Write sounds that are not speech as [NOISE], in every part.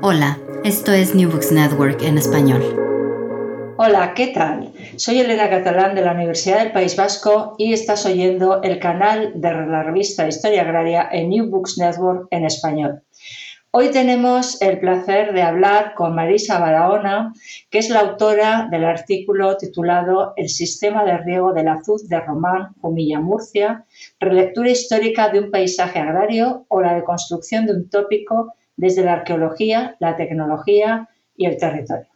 Hola, esto es New Books Network en español. Hola, ¿qué tal? Soy Elena Catalán de la Universidad del País Vasco y estás oyendo el canal de la revista Historia Agraria en New Books Network en español. Hoy tenemos el placer de hablar con Marisa Barahona, que es la autora del artículo titulado El sistema de riego del azud de Román, Jumilla, Murcia, relectura histórica de un paisaje agrario o la deconstrucción de un tópico desde la arqueología, la tecnología y el territorio.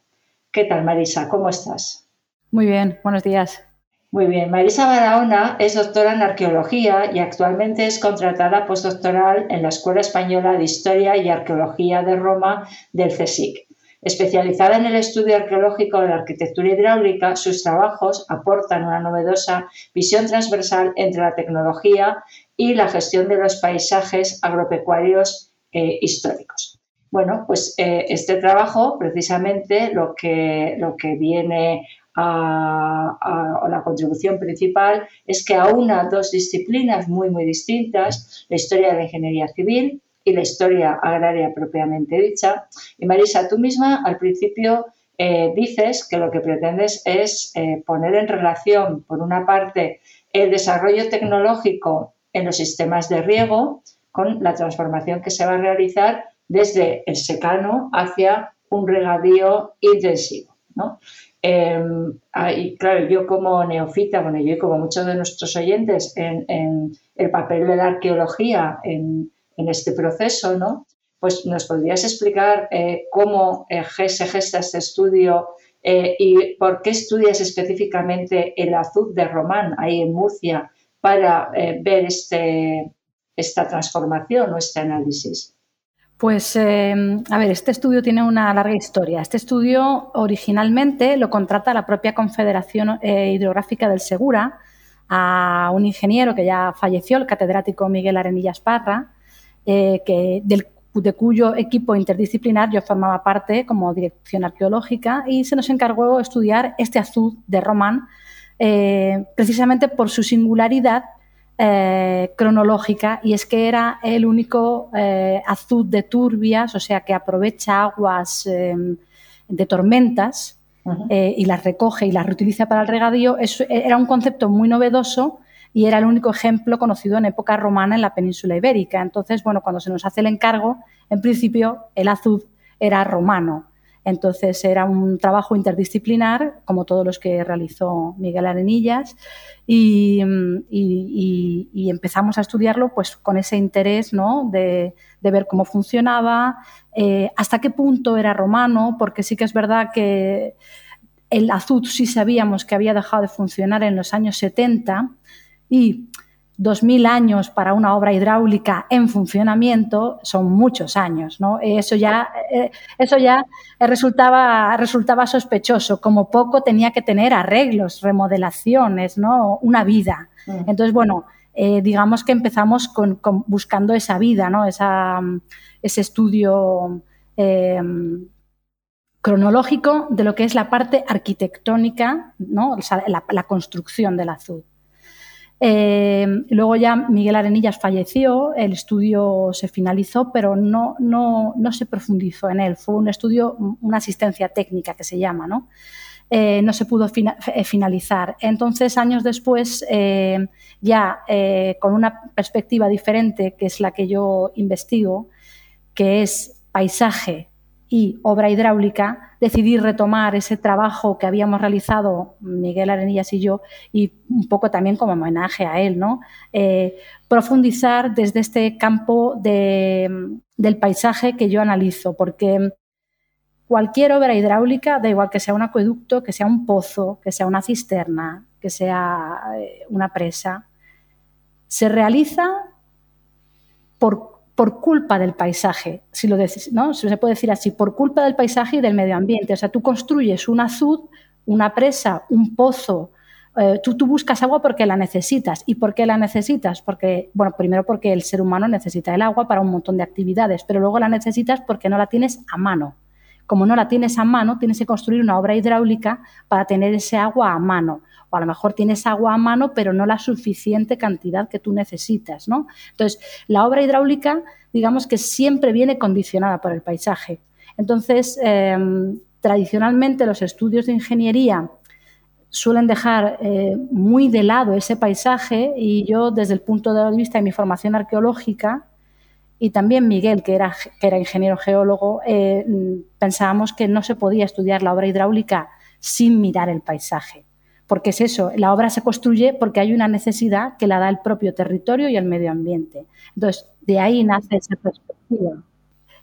¿Qué tal, Marisa? ¿Cómo estás? Muy bien, buenos días. Muy bien, Marisa Barahona es doctora en arqueología y actualmente es contratada postdoctoral en la Escuela Española de Historia y Arqueología de Roma del CSIC. Especializada en el estudio arqueológico de la arquitectura hidráulica, sus trabajos aportan una novedosa visión transversal entre la tecnología y la gestión de los paisajes agropecuarios eh, históricos. Bueno, pues eh, este trabajo precisamente lo que, lo que viene a, la contribución principal es que aúna dos disciplinas muy, muy distintas, la historia de la ingeniería civil y la historia agraria propiamente dicha. Y Marisa, tú misma al principio eh, dices que lo que pretendes es poner en relación, por una parte, el desarrollo tecnológico en los sistemas de riego con la transformación que se va a realizar desde el secano hacia un regadío intensivo. ¿no? Y claro, yo como neofita, bueno, yo y como muchos de nuestros oyentes, en, el papel de la arqueología en, este proceso, ¿no? Pues nos podrías explicar eh, cómo eh, se gesta este estudio eh, y por qué estudias específicamente el azud de Román ahí en Murcia para ver este, esta transformación o este análisis? Pues, eh, a ver, este estudio tiene una larga historia. Este estudio originalmente lo contrata la propia Confederación eh, Hidrográfica del Segura a un ingeniero que ya falleció, el catedrático Miguel Arenillas Parra, eh, que, de cuyo equipo interdisciplinar yo formaba parte como dirección arqueológica y se nos encargó estudiar este azud de Román precisamente por su singularidad eh, cronológica y es que era el único eh, azud de turbias, o sea que aprovecha aguas em, de tormentas eh, y las recoge y las reutiliza para el regadío. era un concepto muy novedoso y era el único ejemplo conocido en época romana en la península ibérica. Entonces, bueno, cuando se nos hace el encargo, en principio el azud era romano. Entonces era un trabajo interdisciplinar, como todos los que realizó Miguel Arenillas, y, empezamos a estudiarlo pues, con ese interés ¿no? de, ver cómo funcionaba, eh, hasta qué punto era romano, porque sí que es verdad que el azud sí sabíamos que había dejado de funcionar en los años 70 y 2.000 años para una obra hidráulica en funcionamiento son muchos años, ¿no? Eso ya, eh, eso ya resultaba, resultaba sospechoso. Como poco tenía que tener arreglos, remodelaciones, ¿no? Una vida. Mm. Entonces, bueno, eh, digamos que empezamos con, buscando esa vida, ¿no? Esa, ese estudio em, cronológico de lo que es la parte arquitectónica, ¿no? la, la construcción del azul. Eh, luego ya Miguel Arenillas falleció, el estudio se finalizó, pero no, no, no, se profundizó en él. Fue un estudio, una asistencia técnica que se llama, ¿no? Eh, no se pudo eh, finalizar. Entonces, años después, ya con una perspectiva diferente, que es la que yo investigo, que es paisaje y obra hidráulica, decidí retomar ese trabajo que habíamos realizado Miguel Arenillas y yo, y un poco también como homenaje a él, ¿no? Eh, profundizar desde este campo del paisaje que yo analizo, porque cualquier obra hidráulica, da igual que sea un acueducto, que sea un pozo, que sea una cisterna, que sea eh, una presa, se realiza por por culpa del paisaje, si lo decís, ¿no? se puede decir así, por culpa del paisaje y del medio ambiente. O sea, tú construyes un azud, una presa, un pozo, eh, tú, tú, buscas agua porque la necesitas. ¿Y por qué la necesitas? Porque, bueno, primero porque el ser humano necesita el agua para un montón de actividades, pero luego la necesitas porque no la tienes a mano. Como no la tienes a mano, tienes que construir una obra hidráulica para tener ese agua a mano o a lo mejor tienes agua a mano, pero no la suficiente cantidad que tú necesitas, ¿no? Entonces, la obra hidráulica, digamos que siempre viene condicionada por el paisaje. Entonces, em, tradicionalmente los estudios de ingeniería suelen dejar eh, muy de lado ese paisaje y yo desde el punto de vista de mi formación arqueológica y también Miguel, que era, ingeniero geólogo, eh, pensábamos que no se podía estudiar la obra hidráulica sin mirar el paisaje porque es eso, la obra se construye porque hay una necesidad que la da el propio territorio y el medio ambiente. Entonces, de ahí nace esa perspectiva.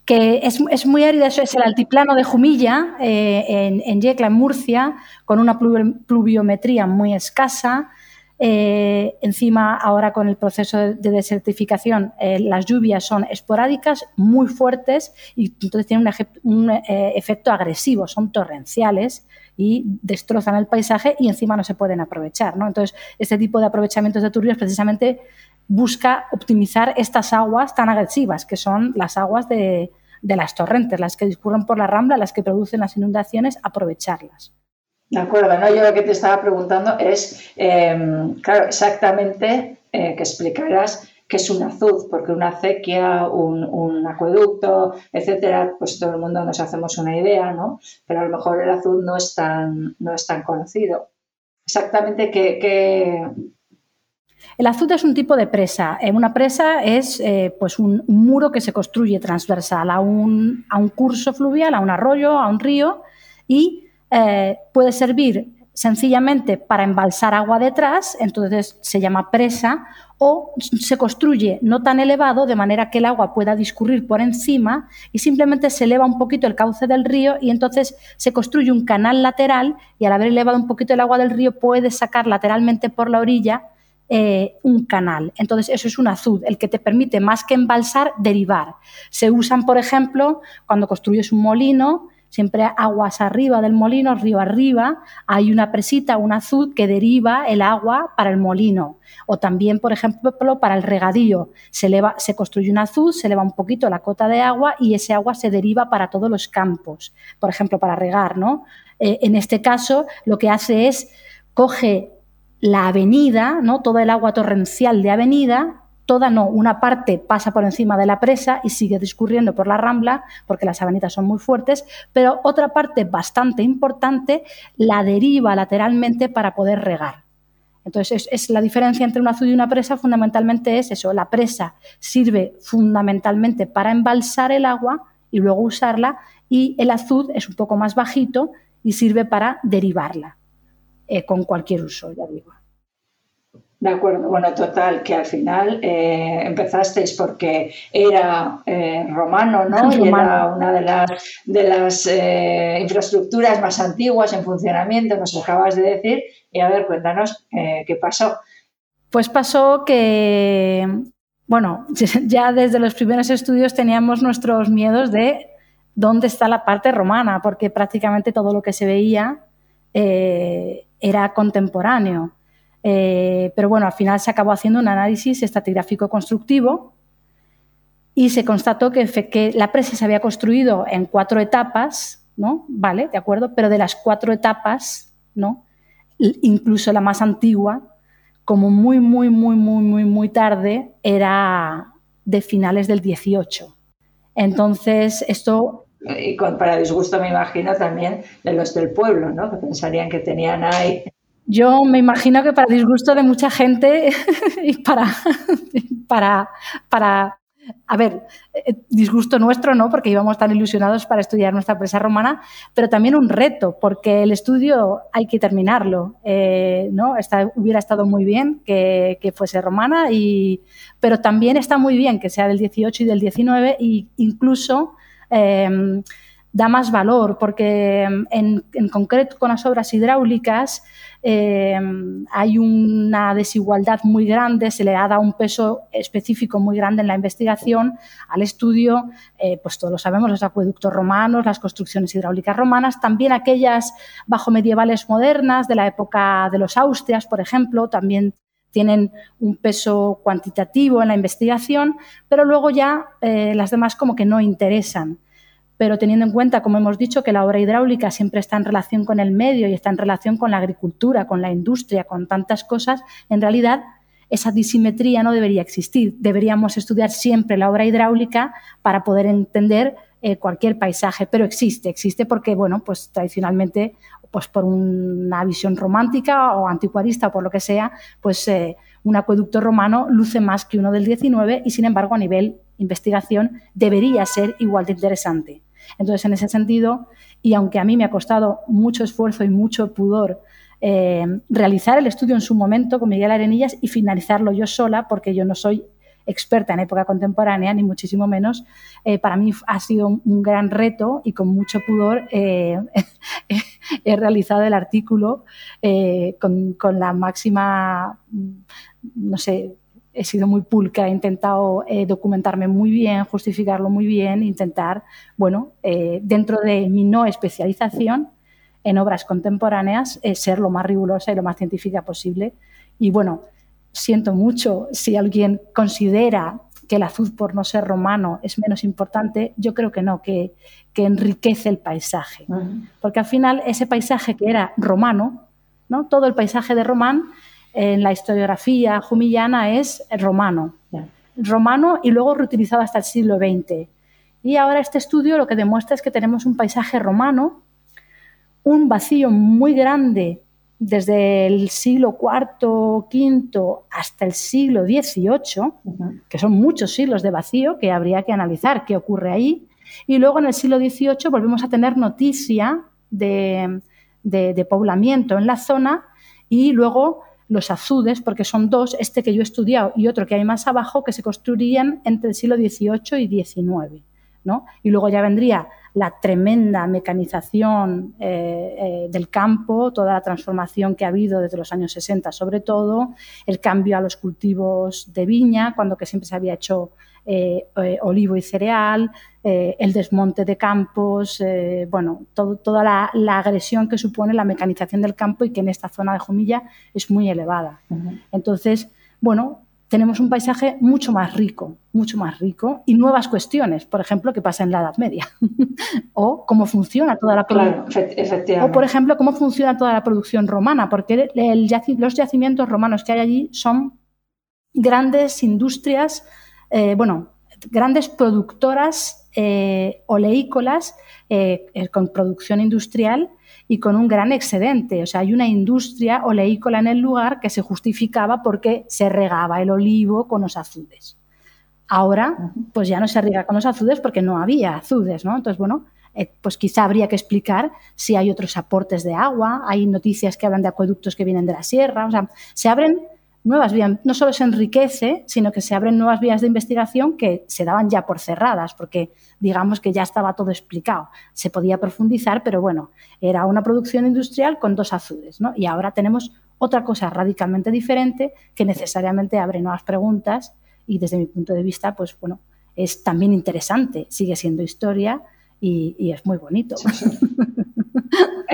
Que es, muy árido, es el altiplano de Jumilla, eh, en, en Yecla, en Murcia, con una pluviometría muy escasa, eh, encima, ahora con el proceso de, desertificación, eh, las lluvias son esporádicas, muy fuertes y entonces tienen un, efecto agresivo, son torrenciales y destrozan el paisaje y encima no se pueden aprovechar. ¿no? Entonces, este tipo de aprovechamientos de turbios precisamente busca optimizar estas aguas tan agresivas, que son las aguas de, las torrentes, las que discurren por la rambla, las que producen las inundaciones, aprovecharlas. De acuerdo, ¿no? yo lo que te estaba preguntando es, em, claro, exactamente eh, que explicaras qué es un azud, porque una acequia, un, acueducto, etcétera, pues todo el mundo nos hacemos una idea, ¿no? Pero a lo mejor el azud no es tan, no es tan conocido. Exactamente qué, El azud es un tipo de presa. Eh, una presa es eh, pues un, muro que se construye transversal a un, a un, curso fluvial, a un arroyo, a un río, y eh, puede servir sencillamente para embalsar agua detrás, entonces se llama presa, o se construye no tan elevado de manera que el agua pueda discurrir por encima y simplemente se eleva un poquito el cauce del río y entonces se construye un canal lateral y al haber elevado un poquito el agua del río puede sacar lateralmente por la orilla eh, un canal. Entonces, eso es un azud, el que te permite más que embalsar, derivar. Se usan, por ejemplo, cuando construyes un molino, siempre aguas arriba del molino, río arriba, hay una presita, un azud que deriva el agua para el molino. O también, por ejemplo, para el regadío. Se, construye un azud, se eleva un poquito la cota de agua y ese agua se deriva para todos los campos. Por ejemplo, para regar, ¿no? Eh, en este caso, lo que hace es coge la avenida, ¿no? Todo el agua torrencial de avenida, toda no, una parte pasa por encima de la presa y sigue discurriendo por la rambla porque las sabanitas son muy fuertes, pero otra parte bastante importante la deriva lateralmente para poder regar. Entonces, es, la diferencia entre un azud y una presa fundamentalmente es eso, la presa sirve fundamentalmente para embalsar el agua y luego usarla y el azud es un poco más bajito y sirve para derivarla eh, con cualquier uso, ya digo. De acuerdo, bueno, total, que al final eh, empezasteis porque era eh, romano, ¿no? Y era una de las, de las eh, infraestructuras más antiguas en funcionamiento, nos acabas de decir. Y a ver, cuéntanos qué pasó. Pues pasó que, bueno, [LAUGHS] ya desde los primeros estudios teníamos nuestros miedos de dónde está la parte romana, porque prácticamente todo lo que se veía era contemporáneo. Eh, pero bueno, al final se acabó haciendo un análisis estratigráfico constructivo y se constató que, la presa se había construido en cuatro etapas, ¿no? Vale, de acuerdo, pero de las cuatro etapas, ¿no? Incluso la más antigua, como muy, muy, muy, muy, muy, muy tarde, era de finales del 18. Entonces, esto y para disgusto me imagino también de los del pueblo, ¿no? Que pensarían que tenían ahí yo me imagino que para disgusto de mucha gente [LAUGHS] y para, para, para a ver, eh, disgusto nuestro, ¿no? Porque íbamos tan ilusionados para estudiar nuestra empresa romana, pero también un reto, porque el estudio hay que terminarlo, eh, ¿no? hubiera estado muy bien que, fuese romana, pero también está muy bien que sea del 18 y del 19 e incluso... Em, da más valor, porque en, en, concreto con las obras hidráulicas eh, hay una desigualdad muy grande, se le ha dado un peso específico muy grande en la investigación al estudio, eh, pues todos lo sabemos, los acueductos romanos, las construcciones hidráulicas romanas, también aquellas bajo medievales modernas de la época de los Austrias, por ejemplo, también tienen un peso cuantitativo en la investigación, pero luego ya eh, las demás como que no interesan pero teniendo en cuenta, como hemos dicho, que la obra hidráulica siempre está en relación con el medio y está en relación con la agricultura, con la industria, con tantas cosas, en realidad esa disimetría no debería existir. Deberíamos estudiar siempre la obra hidráulica para poder entender eh, cualquier paisaje, pero existe, existe porque, bueno, pues tradicionalmente, pues por una visión romántica o anticuarista o por lo que sea, pues eh, un acueducto romano luce más que uno del 19 y, sin embargo, a nivel investigación debería ser igual de interesante. Entonces, en ese sentido, y aunque a mí me ha costado mucho esfuerzo y mucho pudor eh, realizar el estudio en su momento con Miguel Arenillas y finalizarlo yo sola, porque yo no soy experta en época contemporánea, ni muchísimo menos, eh, para mí ha sido un, gran reto y con mucho pudor eh, [LAUGHS] he realizado el artículo con, con, la máxima, no sé, he sido muy pulca, he intentado eh, documentarme muy bien, justificarlo muy bien, intentar, bueno, eh, dentro de mi no especialización en obras contemporáneas, eh, ser lo más rigurosa y lo más científica posible. Y bueno, siento mucho si alguien considera que el azul por no ser romano es menos importante, yo creo que no, que, que enriquece el paisaje. Porque al final ese paisaje que era romano, ¿no? todo el paisaje de Román, en la historiografía jumillana es romano. Romano y luego reutilizado hasta el siglo XX. Y ahora este estudio lo que demuestra es que tenemos un paisaje romano, un vacío muy grande desde el siglo IV, V hasta el siglo XVIII, que son muchos siglos de vacío que habría que analizar qué ocurre ahí. Y luego en el siglo XVIII volvemos a tener noticia de, de poblamiento en la zona y luego los azudes, porque son dos, este que yo he estudiado y otro que hay más abajo, que se construirían entre el siglo XVIII y XIX. ¿No? Y luego ya vendría la tremenda mecanización eh, eh, del campo, toda la transformación que ha habido desde los años 60 sobre todo, el cambio a los cultivos de viña, cuando que siempre se había hecho eh, olivo y cereal, el desmonte de campos, bueno, toda la, agresión que supone la mecanización del campo y que en esta zona de Jumilla es muy elevada. Entonces, bueno, tenemos un paisaje mucho más rico, mucho más rico y nuevas cuestiones, por ejemplo, qué pasa en la Edad Media [LAUGHS] o cómo funciona toda la producción. o, por ejemplo, cómo funciona toda la producción romana, porque los yacimientos romanos que hay allí son grandes industrias, eh, bueno, grandes productoras eh, oleícolas eh, con producción industrial y con un gran excedente. O sea, hay una industria oleícola en el lugar que se justificaba porque se regaba el olivo con los azudes. Ahora, pues ya no se riega con los azudes porque no había azudes, ¿no? Entonces, bueno, eh, pues quizá habría que explicar si hay otros aportes de agua, hay noticias que hablan de acueductos que vienen de la sierra, o sea, se abren nuevas vías, no solo se enriquece, sino que se abren nuevas vías de investigación que se daban ya por cerradas, porque digamos que ya estaba todo explicado. Se podía profundizar, pero bueno, era una producción industrial con dos azudes, ¿no? Y ahora tenemos otra cosa radicalmente diferente que necesariamente abre nuevas preguntas y desde mi punto de vista, pues bueno, es también interesante, sigue siendo historia y, es muy bonito. [LAUGHS]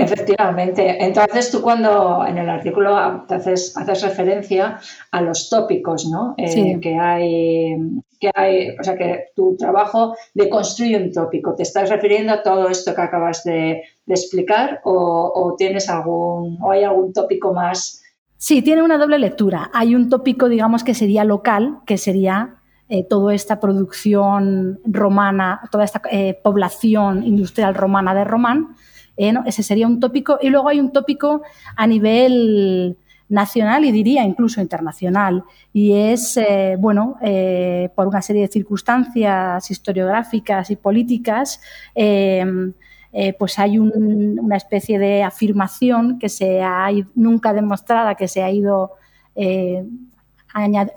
Efectivamente. Entonces tú cuando en el artículo haces, haces referencia a los tópicos ¿no? Eh, que, hay, que hay, o sea que tu trabajo de construir un tópico, ¿te estás refiriendo a todo esto que acabas de, explicar o, tienes algún, o hay algún tópico más? Sí, tiene una doble lectura. Hay un tópico, digamos, que sería local, que sería eh, toda esta producción romana, toda esta eh, población industrial romana de Román, eh, ese sería un tópico. Y luego hay un tópico a nivel nacional y diría incluso internacional. Y es, eh, bueno, eh, por una serie de circunstancias historiográficas y políticas, em, pues hay una especie de afirmación que se ha nunca demostrada, que se ha ido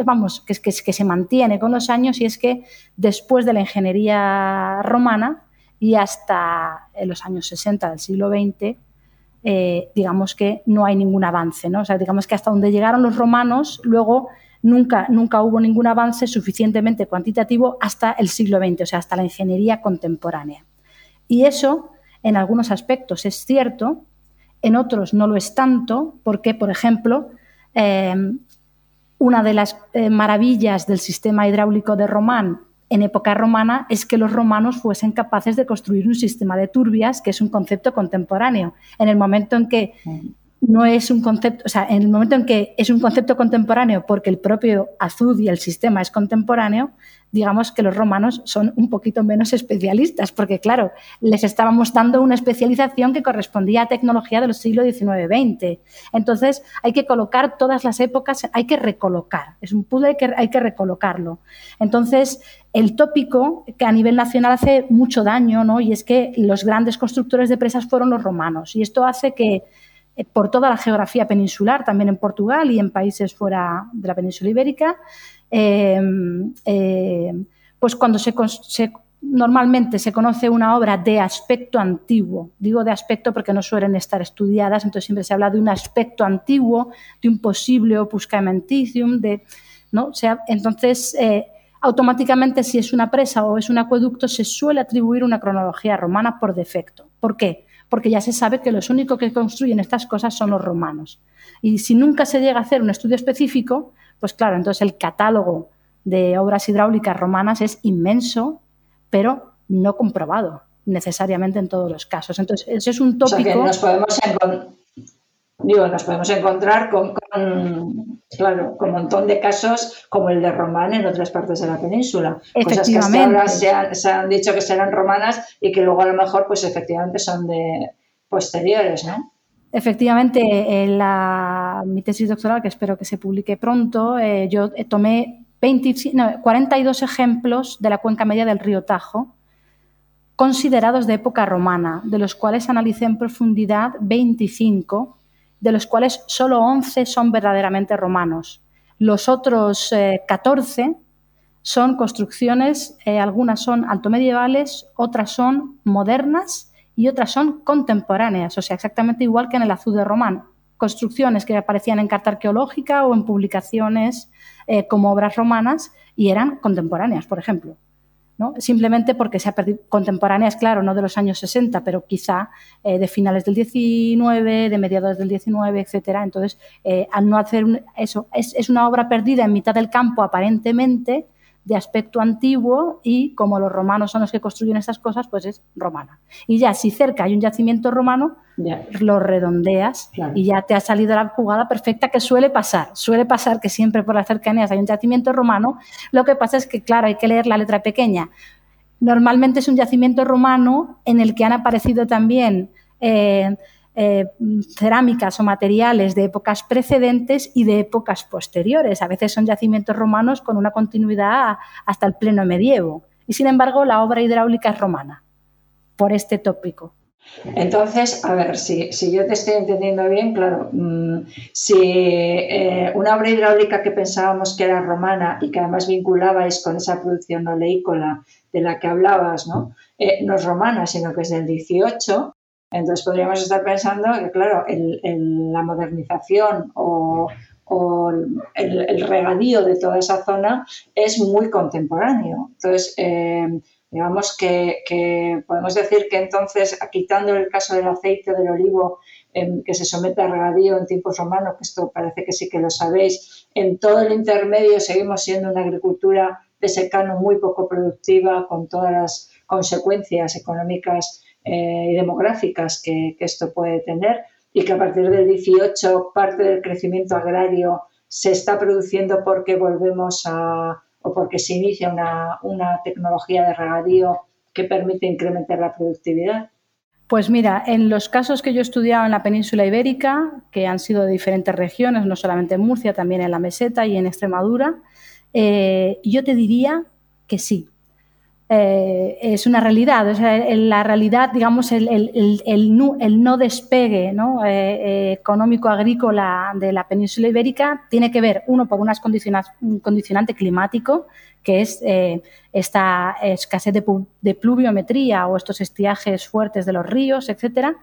vamos, que, que, que se mantiene con los años y es que después de la ingeniería romana y hasta los años 60 del siglo XX, eh, digamos que no hay ningún avance, ¿no? O sea, digamos que hasta donde llegaron los romanos, luego nunca, nunca hubo ningún avance suficientemente cuantitativo hasta el siglo XX, o sea, hasta la ingeniería contemporánea. Y eso, en algunos aspectos, es cierto, en otros no lo es tanto, porque, por ejemplo, eh, una de las eh, maravillas del sistema hidráulico de Román en época romana es que los romanos fuesen capaces de construir un sistema de turbias, que es un concepto contemporáneo. En el momento en que no es un concepto, o sea, en el momento en que es un concepto contemporáneo porque el propio azud y el sistema es contemporáneo, digamos que los romanos son un poquito menos especialistas, porque claro, les estábamos dando una especialización que correspondía a tecnología de los siglos XIX-XX. Entonces, hay que colocar todas las épocas, hay que recolocar, es un puzzle que hay que recolocarlo. Entonces, el tópico que a nivel nacional hace mucho daño, ¿no? Y es que los grandes constructores de presas fueron los romanos, y esto hace que por toda la geografía peninsular, también en Portugal y en países fuera de la península ibérica, eh, eh, pues cuando se, normalmente se conoce una obra de aspecto antiguo, digo de aspecto porque no suelen estar estudiadas, entonces siempre se habla de un aspecto antiguo, de un posible opus caementicium, de, ¿no? sea, entonces automáticamente si es una presa o es un acueducto se suele atribuir una cronología romana por defecto. ¿Por qué? Porque ya se sabe que los únicos que construyen estas cosas son los romanos. Y si nunca se llega a hacer un estudio específico, pues claro, entonces el catálogo de obras hidráulicas romanas es inmenso, pero no comprobado necesariamente en todos los casos. Entonces, ese es un tópico. nos podemos digo, nos podemos encontrar con, claro, con un montón de casos como el de Román en otras partes de la península. Cosas que hasta ahora se han, dicho que serán romanas y que luego a lo mejor, pues efectivamente son de posteriores, ¿no? Efectivamente, en la, mi tesis doctoral, que espero que se publique pronto, eh, yo tomé 42 ejemplos de la cuenca media del río Tajo, considerados de época romana, de los cuales analicé en profundidad 25 de los cuales solo 11 son verdaderamente romanos. Los otros 14 eh, son construcciones, eh, algunas son altomedievales, otras son modernas y otras son contemporáneas, o sea, exactamente igual que en el azul de Román. Construcciones que aparecían en carta arqueológica o en publicaciones eh, como obras romanas y eran contemporáneas, por ejemplo simplemente porque se ha perdido contemporáneas, claro, no de los años 60, pero quizá eh, de finales del 19, de mediados del 19, etcétera. Entonces, eh, al no hacer eso, es, es, una obra perdida en mitad del campo aparentemente, de aspecto antiguo y como los romanos son los que construyen estas cosas, pues es romana. Y ya si cerca hay un yacimiento romano, lo redondeas y ya te ha salido la jugada perfecta que suele pasar. Suele pasar que siempre por las cercanías hay un yacimiento romano. Lo que pasa es que, claro, hay que leer la letra pequeña. Normalmente es un yacimiento romano en el que han aparecido también eh, eh, cerámicas o materiales de épocas precedentes y de épocas posteriores. A veces son yacimientos romanos con una continuidad hasta el pleno medievo. Y sin embargo, la obra hidráulica es romana, por este tópico. Entonces, a ver, si, yo te estoy entendiendo bien, claro, mm, si eh, una obra hidráulica que pensábamos que era romana y que además vinculabais con esa producción oleícola de la que hablabas, ¿no? Eh, no es romana, sino que es del 18, entonces podríamos estar pensando que, claro, la modernización o, el, regadío de toda esa zona es muy contemporáneo. Entonces, eh, digamos que, podemos decir que entonces, quitando el caso del aceite del olivo em, que se somete a regadío en tiempos romanos, que esto parece que sí que lo sabéis, en todo el intermedio seguimos siendo una agricultura de secano muy poco productiva, con todas las consecuencias económicas eh, y demográficas que, esto puede tener y que a partir del 18 parte del crecimiento agrario se está produciendo porque volvemos a o porque se inicia una, una tecnología de regadío que permite incrementar la productividad. Pues mira, en los casos que yo he estudiado en la península ibérica, que han sido de diferentes regiones, no solamente en Murcia, también en la meseta y en Extremadura, eh, yo te diría que sí, eh, es una realidad. La realidad, digamos, el, no, despegue eh, económico agrícola de la península ibérica tiene que ver, uno, por unas un condicionante climático, que es eh, esta escasez de, pluviometría o estos estiajes fuertes de los ríos, etcétera,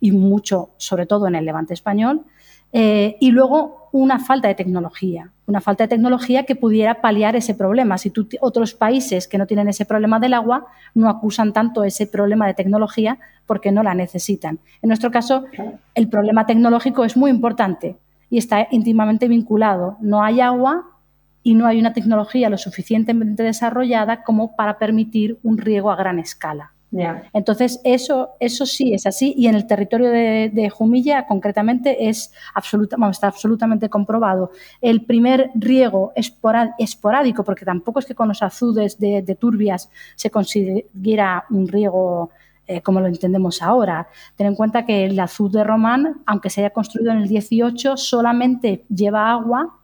y mucho, sobre todo en el levante español. Eh, y luego una falta de tecnología, una falta de tecnología que pudiera paliar ese problema. Si otros países que no tienen ese problema del agua no acusan tanto ese problema de tecnología porque no la necesitan. En nuestro caso, el problema tecnológico es muy importante y está íntimamente vinculado. No hay agua y no hay una tecnología lo suficientemente desarrollada como para permitir un riego a gran escala. Entonces, eso, eso sí es así y en el territorio de, Jumilla concretamente es absoluta, está absolutamente comprobado. El primer riego esporádico, porque tampoco es que con los azudes de, turbias se consiguiera un riego eh, como lo entendemos ahora. Ten en cuenta que el azud de Román, aunque se haya construido en el 18, solamente lleva agua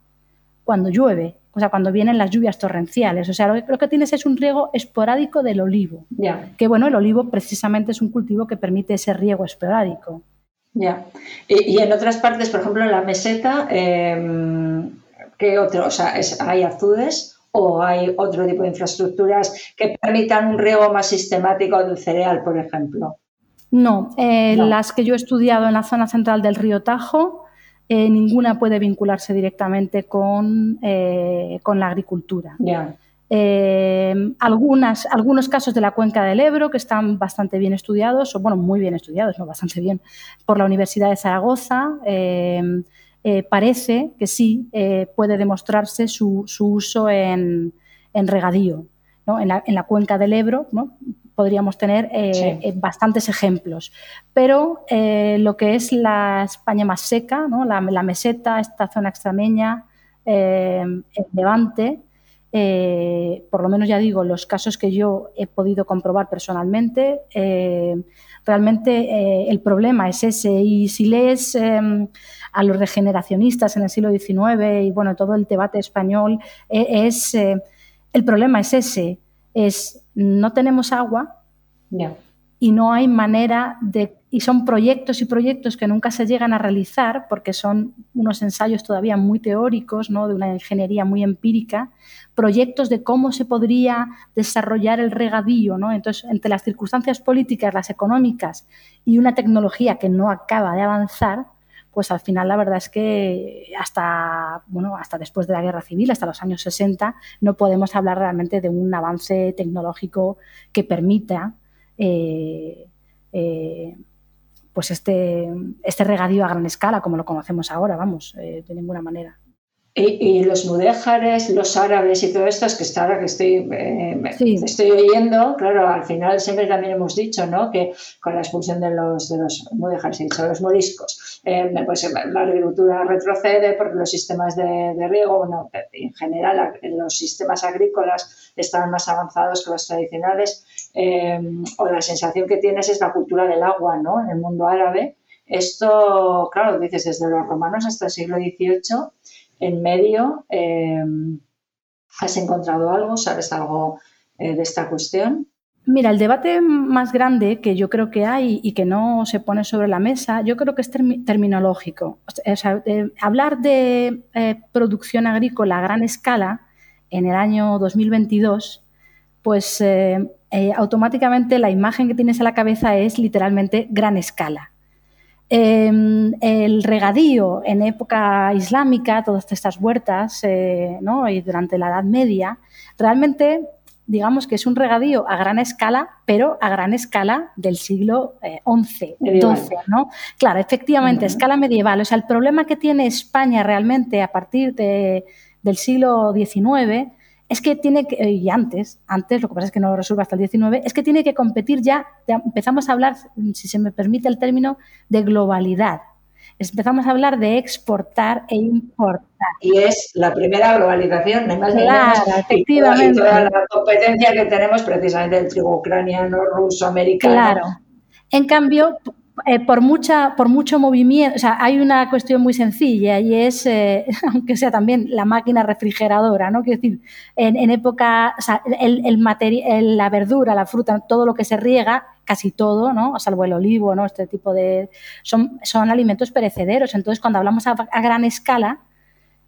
cuando llueve o sea, cuando vienen las lluvias torrenciales. O sea, lo que, tienes es un riego esporádico del olivo. Que bueno, el olivo precisamente es un cultivo que permite ese riego esporádico. Ya. Y, en otras partes, por ejemplo, en la meseta, em, ¿qué otro? O sea, ¿hay azudes o hay otro tipo de infraestructuras que permitan un riego más sistemático del cereal, por ejemplo? No, eh, las que yo he estudiado en la zona central del río Tajo, eh, ninguna puede vincularse directamente con, eh, con la agricultura. Eh, algunas, algunos casos de la cuenca del Ebro que están bastante bien estudiados, o bueno, muy bien estudiados, no bastante bien, por la Universidad de Zaragoza. parece que sí puede demostrarse su, uso en, regadío. En, la, en, la, cuenca del Ebro, ¿no? Podríamos tener eh, eh, bastantes ejemplos. Pero eh, lo que es la España más seca, la, meseta, esta zona extremeña, el Levante, por lo menos ya digo, los casos que yo he podido comprobar personalmente, realmente el problema es ese. Y si lees a los regeneracionistas en el siglo XIX y bueno, todo el debate español, es, el problema es ese, es no tenemos agua y no hay manera de... Y son proyectos y proyectos que nunca se llegan a realizar porque son unos ensayos todavía muy teóricos, ¿no? de una ingeniería muy empírica, proyectos de cómo se podría desarrollar el regadío. ¿no? Entonces, entre las circunstancias políticas, las económicas y una tecnología que no acaba de avanzar, pues al final la verdad es que hasta, bueno, hasta después de la guerra civil, hasta los años 60, no podemos hablar realmente de un avance tecnológico que permita eh, eh, pues este, este regadío a gran escala, como lo conocemos ahora, vamos, eh, de ninguna manera. Y, los mudéjares, los árabes y todo esto, es que está ahora que estoy, eh, estoy oyendo, claro, al final siempre también hemos dicho, ¿no? Que con la expulsión de los, de los mudéjares, y de los moriscos, eh, pues la agricultura retrocede porque los sistemas de, riego, bueno, en general los sistemas agrícolas están más avanzados que los tradicionales, eh, o la sensación que tienes es la cultura del agua, ¿no? En el mundo árabe. Esto, claro, dices desde los romanos hasta el siglo XVIII en medio. Em, ¿Has encontrado algo? ¿Sabes algo eh, de esta cuestión? Mira, el debate más grande que yo creo que hay y que no se pone sobre la mesa, yo creo que es terminológico. hablar de eh, producción agrícola a gran escala en el año 2022, pues eh, automáticamente la imagen que tienes a la cabeza es literalmente gran escala. Em, el regadío en época islámica, todas estas huertas, eh, y durante la Edad Media, realmente digamos que es un regadío a gran escala, pero a gran escala del siglo XI, eh, XII, ¿no? Claro, efectivamente, escala medieval. O sea, el problema que tiene España realmente a partir del siglo XIX es que tiene que, eh, y antes, antes, lo que pasa es que no lo resuelve hasta el 19, es que tiene que competir ya, empezamos a hablar, si se me permite el término, de globalidad. Empezamos a hablar de exportar e importar. Y es la primera globalización, no más claro, efectivamente. Y toda la competencia que tenemos precisamente del trigo ucraniano, ruso, americano. Claro. En cambio, eh, por, mucha, por mucho movimiento, o sea, hay una cuestión muy sencilla y es, eh, [LAUGHS] aunque sea también la máquina refrigeradora, ¿no? Quiero decir, en, época, o sea, el, el, la verdura, la fruta, todo lo que se riega, casi todo, ¿no? Salvo el olivo, ¿no? Este tipo de... Son, son alimentos perecederos. Entonces, cuando hablamos a, gran escala,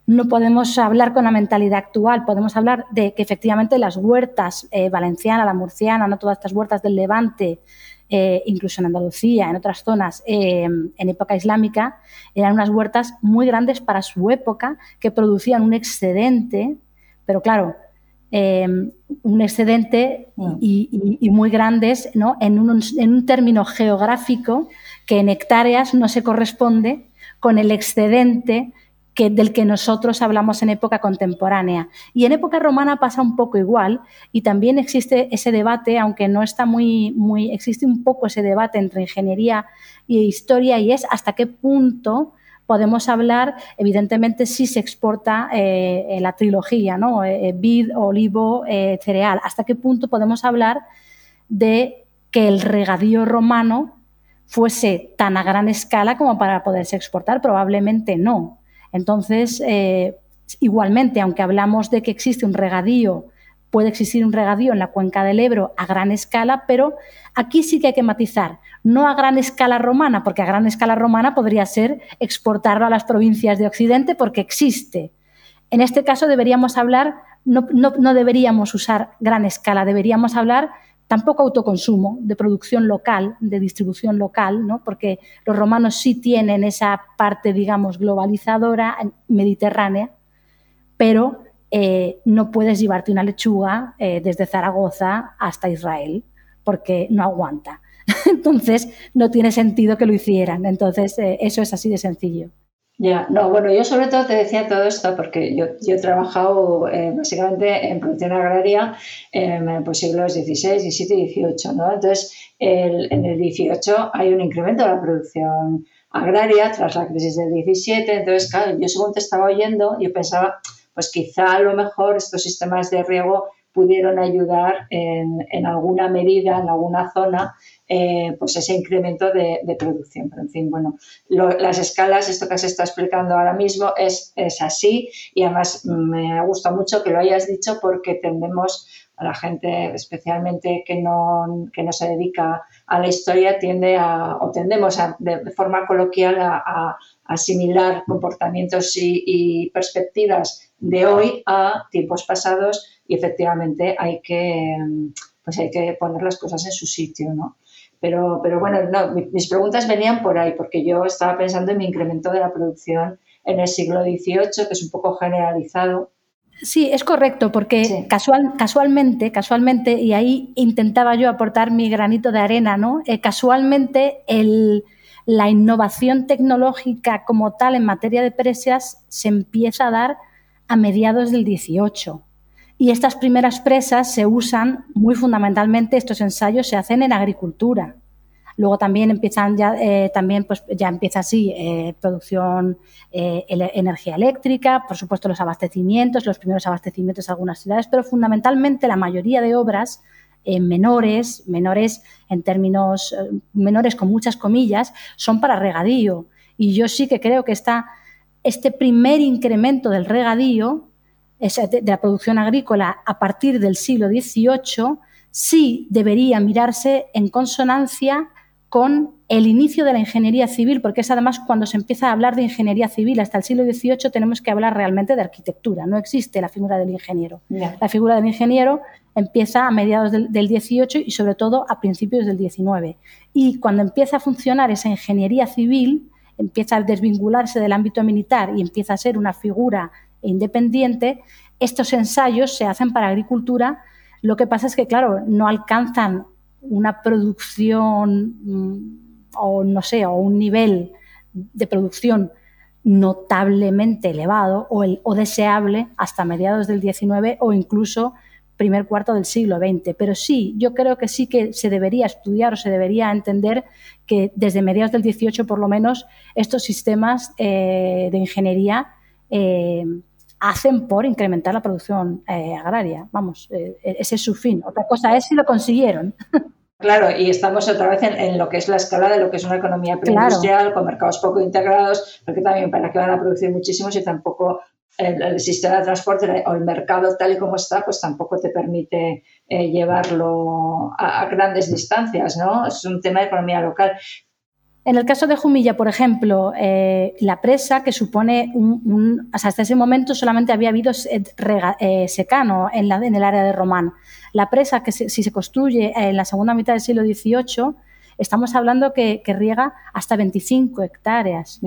no podemos hablar con la mentalidad actual, podemos hablar de que efectivamente las huertas eh, valenciana, la murciana, no todas estas huertas del Levante, eh, incluso en Andalucía, en otras zonas, eh, en época islámica, eran unas huertas muy grandes para su época que producían un excedente, pero claro, eh, un excedente mm. y, muy grandes ¿no? en, un, en un término geográfico que en hectáreas no se corresponde con el excedente del que nosotros hablamos en época contemporánea. Y en época romana pasa un poco igual y también existe ese debate, aunque no está muy, muy, existe un poco ese debate entre ingeniería y historia y es hasta qué punto podemos hablar, evidentemente, si se exporta eh, la trilogía, ¿no? Eh, vid, olivo, eh, cereal. ¿Hasta qué punto podemos hablar de que el regadío romano fuese tan a gran escala como para poderse exportar? Probablemente no. Entonces, eh, igualmente, aunque hablamos de que existe un regadío, puede existir un regadío en la cuenca del Ebro a gran escala, pero aquí sí que hay que matizar, no a gran escala romana, porque a gran escala romana podría ser exportarlo a las provincias de Occidente porque existe. En este caso deberíamos hablar, no, deberíamos usar gran escala, deberíamos hablar tampoco autoconsumo, de producción local, de distribución local, ¿no? porque los romanos sí tienen esa parte, digamos, globalizadora mediterránea, pero eh, no puedes llevarte una lechuga eh, desde Zaragoza hasta Israel, porque no aguanta. [LAUGHS] Entonces, no tiene sentido que lo hicieran. Entonces, eh, eso es así de sencillo. Ya, no, bueno, yo sobre todo te decía todo esto porque yo, yo he trabajado eh, básicamente en producción agraria en pues, siglos XVI, XVII y XVIII, ¿no? Entonces, en el XVIII hay un incremento de la producción agraria tras la crisis del XVII, entonces, claro, yo según te estaba oyendo, yo pensaba, pues quizá a lo mejor estos sistemas de riego pudieron ayudar en, en alguna medida, en alguna zona, eh, pues ese incremento de, producción. Pero en fin, bueno, las escalas, esto que se está explicando ahora mismo es, es así y además me gusta mucho que lo hayas dicho porque tendemos a la gente, especialmente que no, que no se dedica a la historia, tiende a, o tendemos a, de, forma coloquial a, asimilar comportamientos y, perspectivas de hoy a tiempos pasados y efectivamente hay que, pues hay que poner las cosas en su sitio, ¿no? Pero, pero bueno, no, mis preguntas venían por ahí, porque yo estaba pensando en mi incremento de la producción en el siglo XVIII, que es un poco generalizado. Sí, es correcto, porque casual, casualmente, casualmente, y ahí intentaba yo aportar mi granito de arena, ¿no? Eh, casualmente el, la innovación tecnológica como tal en materia de presas se empieza a dar a mediados del XVIII. Y estas primeras presas se usan muy fundamentalmente, estos ensayos se hacen en agricultura. Luego también empiezan ya, eh, también pues ya empieza así eh, producción eh, energía eléctrica, por supuesto los abastecimientos, los primeros abastecimientos de algunas ciudades, pero fundamentalmente la mayoría de obras menores, menores en términos menores con muchas comillas, son para regadío. Y yo sí que creo que está este primer incremento del regadío de la producción agrícola a partir del siglo XVIII sí debería mirarse en consonancia con el inicio de la ingeniería civil, porque es además cuando se empieza a hablar de ingeniería civil. Hasta el siglo XVIII tenemos que hablar realmente de arquitectura, no existe la figura del ingeniero. La figura del ingeniero empieza a mediados del, del, XVIII y sobre todo a principios del XIX. Y cuando empieza a funcionar esa ingeniería civil, empieza a desvincularse del ámbito militar y empieza a ser una figura independiente, estos ensayos se hacen para agricultura. Lo que pasa es que, claro, no alcanzan una producción mm, o no sé, o un nivel de producción notablemente elevado o, o deseable hasta mediados del XIX o incluso primer cuarto del siglo XX. Pero sí, yo creo que sí que se debería estudiar o se debería entender que desde mediados del XVIII, por lo menos, estos sistemas eh, de ingeniería eh, hacen por incrementar la producción eh, agraria. Vamos, ese es su fin. Otra cosa es si lo consiguieron. [LAUGHS] Claro, y estamos otra vez en, lo que es la escala de lo que es una economía preindustrial, con mercados poco integrados, porque también para que van a producir muchísimo si tampoco el, sistema de transporte o el mercado tal y como está, pues tampoco te permite eh, llevarlo a, grandes distancias, ¿no? Es un tema de economía local. En el caso de Jumilla, por ejemplo, eh, la presa que supone un, hasta ese momento solamente había habido eh, secano en, la, en, el área de Román. La presa que si se construye en la segunda mitad del siglo XVIII, estamos hablando que, riega hasta 25 hectáreas.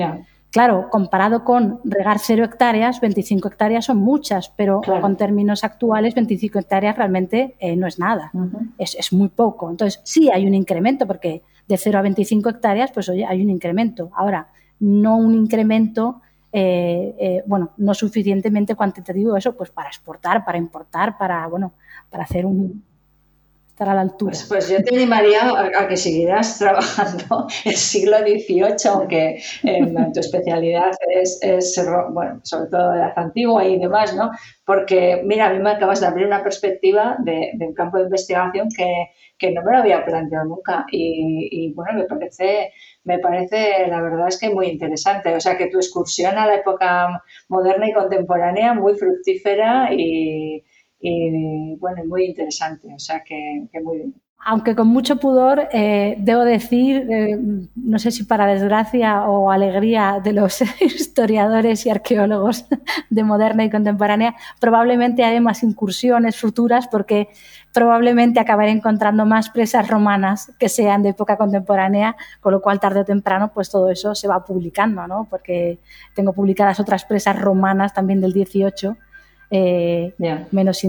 Claro, comparado con regar cero hectáreas, 25 hectáreas son muchas, pero con términos actuales, 25 hectáreas realmente eh, no es nada, es, es, muy poco. Entonces, sí hay un incremento, porque de 0 a 25 hectáreas, pues oye, hay un incremento. Ahora, no un incremento, eh, eh, bueno, no suficientemente cuantitativo, eso, pues para exportar, para importar, para, bueno, para hacer un, a la altura. Pues, pues yo te animaría a, que siguieras [LAUGHS] trabajando el siglo XVIII, aunque [LAUGHS] tu especialidad es, bueno, sobre todo de la antigua y demás, ¿no? Porque, mira, a mí me acabas de abrir una perspectiva de, un campo de investigación que, que, no me lo había planteado nunca y, y, bueno, me parece, me parece, la verdad es que muy interesante. O sea, que tu excursión a la época moderna y contemporánea muy fructífera y y bueno, muy interesante, o sea que, muy bien. Aunque con mucho pudor, eh, debo decir, eh, no sé si para desgracia o alegría de los [LAUGHS] historiadores y arqueólogos de moderna y contemporánea, probablemente haré más incursiones futuras porque probablemente acabaré encontrando más presas romanas que sean de época contemporánea, con lo cual tarde o temprano pues todo eso se va publicando, ¿no? porque tengo publicadas otras presas romanas también del 18 eh, menos,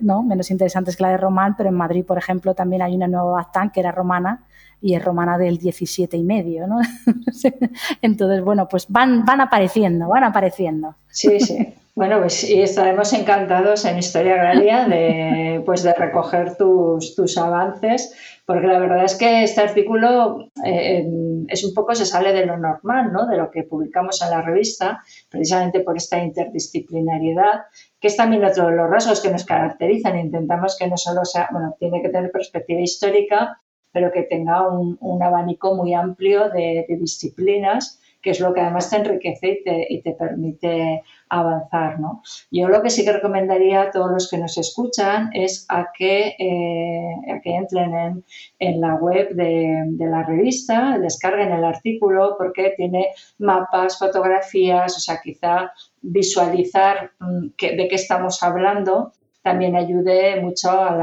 ¿no? menos interesantes que la de Román, pero en Madrid, por ejemplo, también hay una nueva Baztán que era romana y es romana del 17 y medio, ¿no? [LAUGHS] Entonces, bueno, pues van, van apareciendo, van apareciendo. Sí, sí. Bueno, pues y estaremos encantados en Historia Agraria de, pues de recoger tus, tus avances, porque la verdad es que este artículo eh, es un poco, se sale de lo normal, ¿no? de lo que publicamos en la revista, precisamente por esta interdisciplinariedad que es también otro de los rasgos que nos caracterizan. Intentamos que no solo sea, bueno, tiene que tener perspectiva histórica, pero que tenga un, abanico muy amplio de, disciplinas, que es lo que además te enriquece y te, permite avanzar. ¿no? Yo lo que sí que recomendaría a todos los que nos escuchan es a que, eh, que entren en, la web de, de, la revista, descarguen el artículo porque tiene mapas, fotografías, o sea, quizá visualizar mm, de qué estamos hablando también ayude mucho a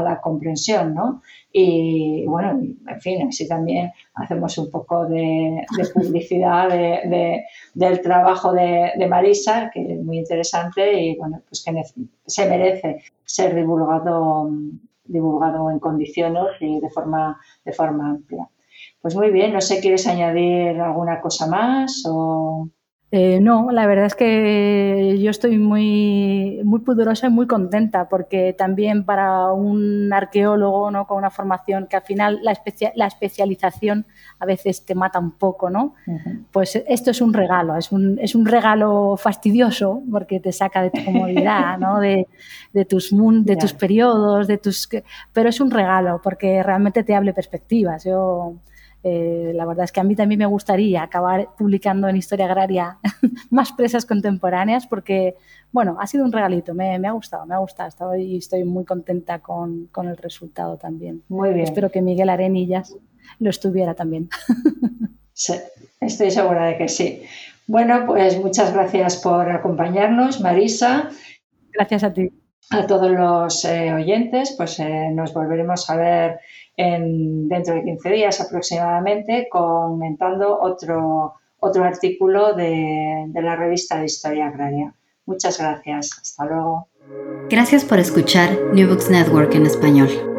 la, comprensión, ¿no? Y bueno, en fin, así también hacemos un poco de, publicidad del trabajo de, Marisa, que es muy interesante y bueno, pues que se merece ser divulgado, divulgado en condiciones y de forma, de forma amplia. Pues muy bien, no sé, ¿quieres añadir alguna cosa más o...? Eh, no, la verdad es que yo estoy muy, muy pudorosa y muy contenta porque también para un arqueólogo ¿no? con una formación que al final la, la especialización a veces te mata un poco, ¿no? Pues esto es un regalo, es un, es un, regalo fastidioso porque te saca de tu comodidad, ¿no? de, de, tus, de tus periodos, de tus... pero es un regalo porque realmente te hable perspectivas. Yo eh, la verdad es que a mí también me gustaría acabar publicando en Historia Agraria [LAUGHS] más presas contemporáneas porque, bueno, ha sido un regalito, me, ha gustado, me ha gustado y estoy muy contenta con, el resultado también. Muy bien. Espero que Miguel Arenillas lo estuviera también. [LAUGHS] Sí, estoy segura de que sí. Bueno, pues muchas gracias por acompañarnos, Marisa. Gracias a ti. A todos los eh, oyentes, pues eh, nos volveremos a ver dentro de 15 días aproximadamente comentando otro, otro artículo de, de la revista de Historia Agraria. Muchas gracias. Hasta luego. Gracias por escuchar New Books Network en español.